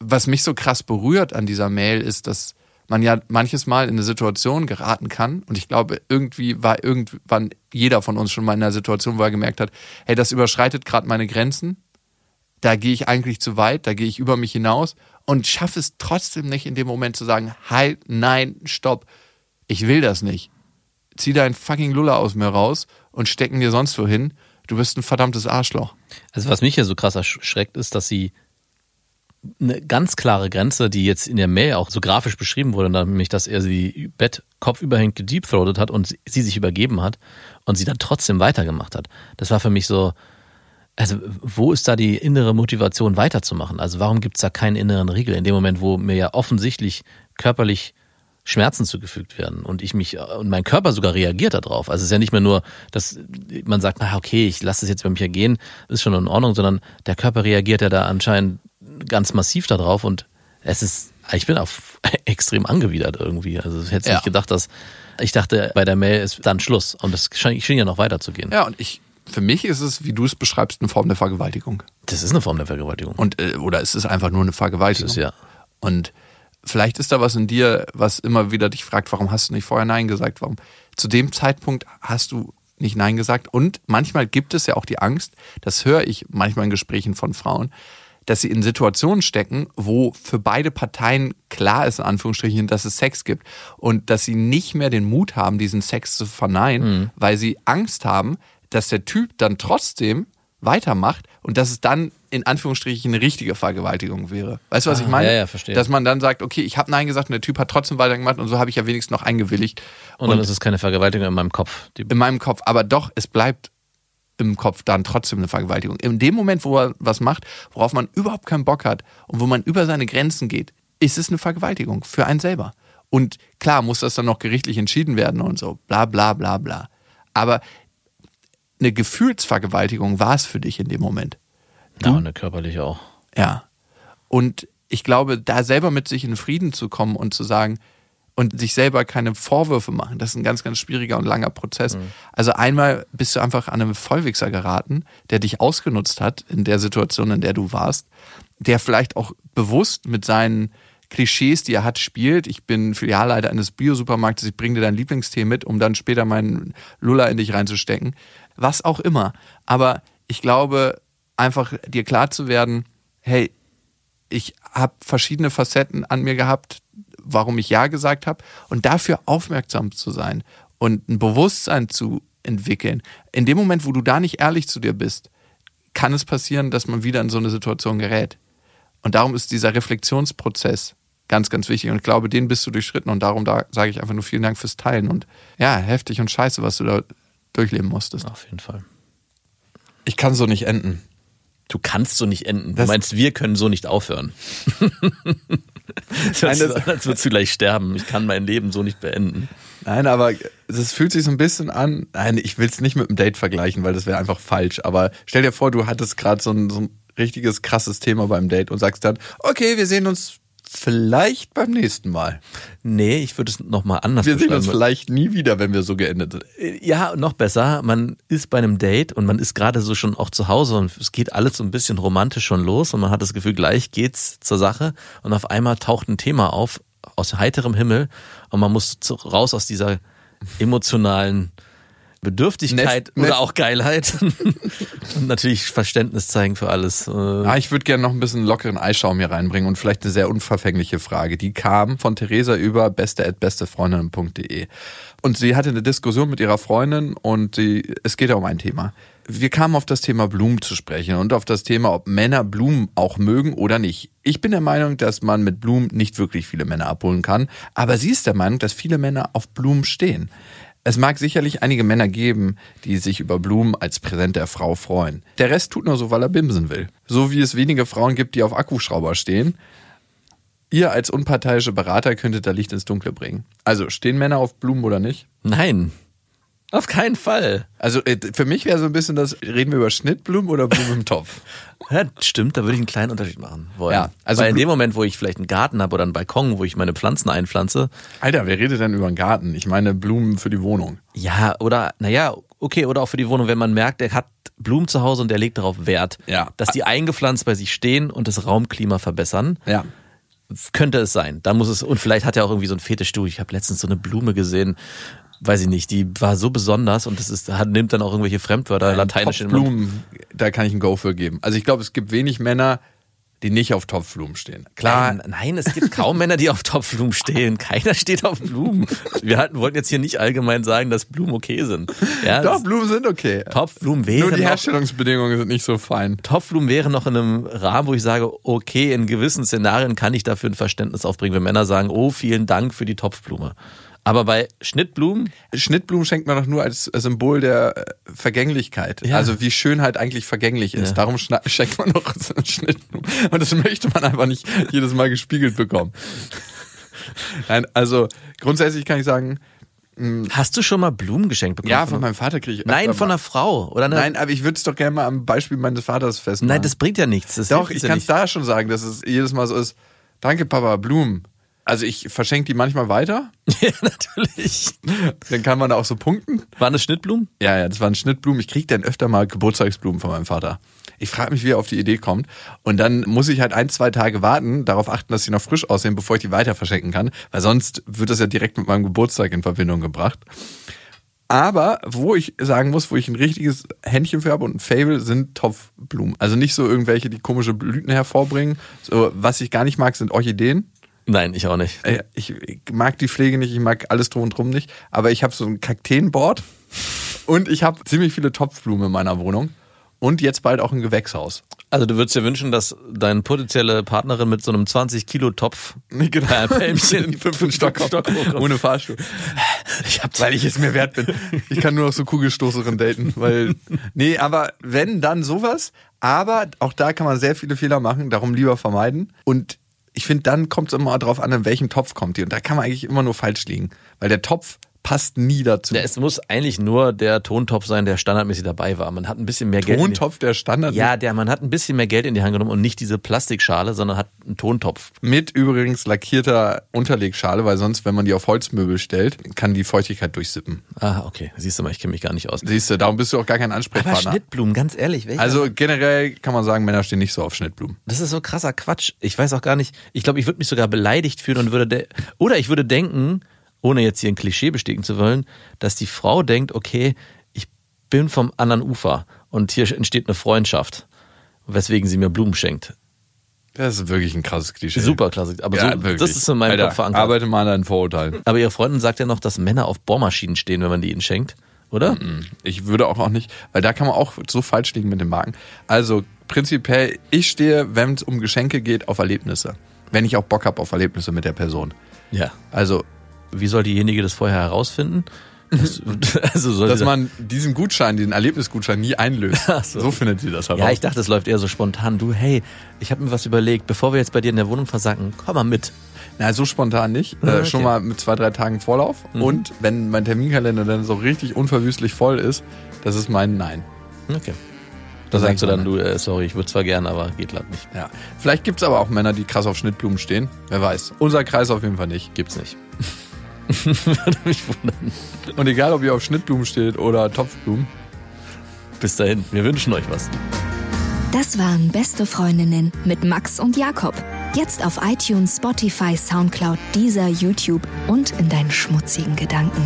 Was mich so krass berührt an dieser Mail ist, dass man ja manches Mal in eine Situation geraten kann. Und ich glaube, irgendwie war irgendwann jeder von uns schon mal in einer Situation, wo er gemerkt hat, hey, das überschreitet gerade meine Grenzen da gehe ich eigentlich zu weit, da gehe ich über mich hinaus und schaffe es trotzdem nicht in dem Moment zu sagen, halt, nein, stopp, ich will das nicht. Zieh deinen fucking Lulla aus mir raus und stecken dir sonst wohin. Du bist ein verdammtes Arschloch. Also was mich ja so krass erschreckt, ist, dass sie eine ganz klare Grenze, die jetzt in der Mail auch so grafisch beschrieben wurde, nämlich, dass er sie Bett kopfüberhängt gedeepthroatet hat und sie sich übergeben hat und sie dann trotzdem weitergemacht hat. Das war für mich so, also wo ist da die innere Motivation weiterzumachen? Also warum gibt es da keinen inneren Riegel in dem Moment, wo mir ja offensichtlich körperlich Schmerzen zugefügt werden und ich mich und mein Körper sogar reagiert darauf. Also es ist ja nicht mehr nur, dass man sagt, na okay, ich lasse es jetzt bei mir gehen, ist schon in Ordnung, sondern der Körper reagiert ja da anscheinend ganz massiv darauf und es ist, ich bin auch (laughs) extrem angewidert irgendwie. Also ich hätte ja. nicht gedacht, dass ich dachte, bei der Mail ist dann Schluss und das schien ja noch weiterzugehen. Ja, und ich für mich ist es, wie du es beschreibst, eine Form der Vergewaltigung. Das ist eine Form der Vergewaltigung. Und, äh, oder ist es einfach nur eine Vergewaltigung? Das ist, ja. Und vielleicht ist da was in dir, was immer wieder dich fragt, warum hast du nicht vorher Nein gesagt? Warum? Zu dem Zeitpunkt hast du nicht Nein gesagt. Und manchmal gibt es ja auch die Angst, das höre ich manchmal in Gesprächen von Frauen, dass sie in Situationen stecken, wo für beide Parteien klar ist, in Anführungsstrichen, dass es Sex gibt. Und dass sie nicht mehr den Mut haben, diesen Sex zu verneinen, mhm. weil sie Angst haben, dass der Typ dann trotzdem weitermacht und dass es dann in Anführungsstrichen eine richtige Vergewaltigung wäre. Weißt du, was ah, ich meine? Ja, ja, verstehe. Dass man dann sagt, okay, ich habe Nein gesagt und der Typ hat trotzdem weitergemacht und so habe ich ja wenigstens noch eingewilligt. Und, und dann ist es keine Vergewaltigung in meinem Kopf. in meinem Kopf, aber doch, es bleibt im Kopf dann trotzdem eine Vergewaltigung. In dem Moment, wo er was macht, worauf man überhaupt keinen Bock hat und wo man über seine Grenzen geht, ist es eine Vergewaltigung für einen selber. Und klar muss das dann noch gerichtlich entschieden werden und so, bla bla bla bla. Aber eine Gefühlsvergewaltigung war es für dich in dem Moment. Du? Ja, eine körperliche auch. Ja. Und ich glaube, da selber mit sich in Frieden zu kommen und zu sagen und sich selber keine Vorwürfe machen, das ist ein ganz, ganz schwieriger und langer Prozess. Mhm. Also einmal bist du einfach an einem Vollwichser geraten, der dich ausgenutzt hat in der Situation, in der du warst, der vielleicht auch bewusst mit seinen Klischees, die er hat, spielt. Ich bin Filialleiter eines Bio-Supermarktes, ich bringe dir dein Lieblingstee mit, um dann später meinen Lulla in dich reinzustecken was auch immer. Aber ich glaube, einfach dir klar zu werden, hey, ich habe verschiedene Facetten an mir gehabt, warum ich Ja gesagt habe und dafür aufmerksam zu sein und ein Bewusstsein zu entwickeln. In dem Moment, wo du da nicht ehrlich zu dir bist, kann es passieren, dass man wieder in so eine Situation gerät. Und darum ist dieser Reflexionsprozess ganz, ganz wichtig. Und ich glaube, den bist du durchschritten. Und darum da sage ich einfach nur vielen Dank fürs Teilen. Und ja, heftig und scheiße, was du da durchleben musstest. Auf jeden Fall. Ich kann so nicht enden. Du kannst so nicht enden. Das du meinst, wir können so nicht aufhören. (laughs) Nein, das als würdest du gleich sterben. Ich kann mein Leben so nicht beenden. Nein, aber das fühlt sich so ein bisschen an. Nein, ich will es nicht mit einem Date vergleichen, weil das wäre einfach falsch. Aber stell dir vor, du hattest gerade so so ein richtiges krasses Thema beim Date und sagst dann, okay, wir sehen uns Vielleicht beim nächsten Mal. Nee, ich würde es nochmal anders Wir sehen uns vielleicht nie wieder, wenn wir so geendet sind. Äh, ja, noch besser. Man ist bei einem Date und man ist gerade so schon auch zu Hause und es geht alles so ein bisschen romantisch schon los und man hat das Gefühl, gleich geht's zur Sache und auf einmal taucht ein Thema auf aus heiterem Himmel und man muss raus aus dieser emotionalen Bedürftigkeit nett- oder auch Geilheit. (laughs) und natürlich Verständnis zeigen für alles. Äh, Ah, ich würde gerne noch ein bisschen lockeren Eischaum hier reinbringen und vielleicht eine sehr unverfängliche Frage. Die kam von Theresa über beste@bestefreundinnen.de und sie hatte eine Diskussion mit ihrer Freundin und sie, es geht ja um ein Thema. Wir kamen auf das Thema Blumen zu sprechen und auf das Thema, ob Männer Blumen auch mögen oder nicht. Ich bin der Meinung, dass man mit Blumen nicht wirklich viele Männer abholen kann, aber sie ist der Meinung, dass viele Männer auf Blumen stehen. Es mag sicherlich einige Männer geben, die sich über Blumen als Präsent der Frau freuen. Der Rest tut nur so, weil er bimsen will. So wie es wenige Frauen gibt, die auf Akkuschrauber stehen. Ihr als unparteiische Berater könntet da Licht ins Dunkle bringen. Also, stehen Männer auf Blumen oder nicht? nein, auf keinen Fall. Also, äh, für mich wäre so ein bisschen das, reden wir über Schnittblumen oder Blumen im Topf? (laughs) Ja, stimmt, da würde ich einen kleinen Unterschied machen wollen. Ja, also Weil in dem Moment, wo ich vielleicht einen Garten habe oder einen Balkon, wo ich meine Pflanzen einpflanze, Alter, wer redet denn über einen Garten? Ich meine Blumen für die Wohnung. ja, oder, naja, okay, oder auch für die Wohnung, wenn man merkt, er hat Blumen zu Hause und der legt darauf Wert, Ja. dass die eingepflanzt bei sich stehen und das Raumklima verbessern. Ja. Könnte es sein. Da muss es, und vielleicht hat er auch irgendwie so ein Fetisch durch. Ich habe letztens so eine Blume gesehen, weiß ich nicht, die war so besonders und das ist, hat, nimmt dann auch irgendwelche Fremdwörter, lateinisch in da kann ich ein Go für geben. Also ich glaube, es gibt wenig Männer, die nicht auf Topfblumen stehen. Klar, Nein, nein, es gibt kaum Männer, die auf Topfblumen stehen. Keiner steht auf Blumen. Wir hatten, wollten jetzt hier nicht allgemein sagen, dass Blumen okay sind. Ja, doch, Blumen sind okay. Topfblumen Nur wären die noch, Herstellungsbedingungen sind nicht so fein. Topfblumen wären noch in einem Rahmen, wo ich sage, okay, in gewissen Szenarien kann ich dafür ein Verständnis aufbringen, wenn Männer sagen, oh, vielen Dank für die Topfblume. Aber bei Schnittblumen, Schnittblumen schenkt man doch nur als Symbol der äh, Vergänglichkeit. Ja. Also wie Schönheit eigentlich vergänglich ist. Ja. Darum (laughs) schenkt man doch so Schnittblumen. Und das möchte man einfach nicht jedes Mal gespiegelt bekommen. (laughs) Nein, also grundsätzlich kann ich sagen, hast du schon mal Blumen geschenkt bekommen? ja, von meinem Vater kriege ich Nein, von einer Frau. Oder eine, Nein, aber ich würde es doch gerne mal am Beispiel meines Vaters festmachen. Nein, das bringt ja nichts. Das Doch, ich ja kann es da schon sagen, dass es jedes Mal so ist. Danke, Papa, Blumen. Also ich verschenke die manchmal weiter. (laughs) Ja, natürlich. Dann kann man da auch so punkten. Waren das Schnittblumen? Ja, ja, das waren Schnittblumen. Ich kriege dann öfter mal Geburtstagsblumen von meinem Vater. Ich frage mich, wie er auf die Idee kommt. Und dann muss ich halt ein, zwei Tage warten, darauf achten, dass sie noch frisch aussehen, bevor ich die weiter verschenken kann. Weil sonst wird das ja direkt mit meinem Geburtstag in Verbindung gebracht. Aber wo ich sagen muss, wo ich ein richtiges Händchen für habe und ein Fable, sind Topfblumen. Also nicht so irgendwelche, die komische Blüten hervorbringen. So, was ich gar nicht mag, sind Orchideen. Nein, ich auch nicht. Äh, Ich, mag die Pflege nicht, ich mag alles drum und drum nicht, aber ich habe so ein Kakteenboard und ich habe ziemlich viele Topfblumen in meiner Wohnung und jetzt bald auch ein Gewächshaus. Also du würdest dir wünschen, dass deine potenzielle Partnerin mit so einem 20 Kilo Topf (laughs) Nee, genau. per Pelmchen In fünften Stock, Stock ohne Fahrstuhl. Ich hab Weil ich es mir wert bin. Ich kann nur noch so Kugelstoßerin daten, weil nee, aber wenn dann sowas, aber auch da kann man sehr viele Fehler machen, darum lieber vermeiden und ich finde, dann kommt es immer drauf an, in welchem Topf kommt die. Und da kann man eigentlich immer nur falsch liegen. Weil der Topf passt nie dazu. Ja, es muss eigentlich nur der Tontopf sein, der standardmäßig dabei war. Man hat ein bisschen mehr Geld. in die- Tontopf, der Standard. Ja, der, man hat ein bisschen mehr Geld in die Hand genommen und nicht diese Plastikschale, sondern hat einen Tontopf. Mit übrigens lackierter Unterlegschale, weil sonst, wenn man die auf Holzmöbel stellt, kann die Feuchtigkeit durchsippen. Ah, okay. Siehst du mal, ich kenne mich gar nicht aus. Siehst du, darum bist du auch gar kein Aber Ansprechpartner. Schnittblumen, ganz ehrlich, welcher? Also generell kann man sagen, Männer stehen nicht so auf Schnittblumen. Das ist so krasser Quatsch. Ich weiß auch gar nicht. Ich glaube, ich würde mich sogar beleidigt fühlen und würde de oder ich würde denken, ohne jetzt hier ein Klischee bestätigen zu wollen, dass die Frau denkt, okay, ich bin vom anderen Ufer und hier entsteht eine Freundschaft, weswegen sie mir Blumen schenkt. Das ist wirklich ein krasses Klischee. Super klasse. Aber Ja, so, wirklich. das ist in meinem Alter, Kopf verankert. Arbeite mal an deinen Vorurteilen. Aber ihre Freundin sagt ja noch, dass Männer auf Bohrmaschinen stehen, wenn man die ihnen schenkt, oder? Ich würde auch, auch nicht, weil da kann man auch so falsch liegen mit dem Magen. Also prinzipiell, ich stehe, wenn es um Geschenke geht, auf Erlebnisse. Wenn ich auch Bock habe auf Erlebnisse mit der Person. Ja. Also, Wie soll diejenige das vorher herausfinden? Das, (laughs) also dass man diesen Gutschein, diesen Erlebnisgutschein nie einlöst. (laughs) So. so. findet sie das heraus. Ja, ich dachte, es läuft eher so spontan. Du, hey, ich habe mir was überlegt. Bevor wir jetzt bei dir in der Wohnung versacken, komm mal mit. Na, so spontan nicht. Ah, Äh, okay. Mhm. schon mal mit zwei, drei Tagen Vorlauf. Und wenn mein Terminkalender dann so richtig unverwüstlich voll ist, das ist mein Nein. Okay. Da Das sagst du dann, du, äh, sorry, ich würde zwar gern, aber geht leider nicht. Ja. Vielleicht gibt's aber auch Männer, die krass auf Schnittblumen stehen. Wer weiß. Unser Kreis auf jeden Fall nicht. Gibt's nicht. (laughs) Würde mich wundern. Und egal, ob ihr auf Schnittblumen steht oder Topfblumen, Bis dahin, wir wünschen euch was. Das waren Beste Freundinnen mit Max und Jakob. Jetzt auf iTunes, Spotify, Soundcloud, dieser YouTube und in deinen schmutzigen Gedanken.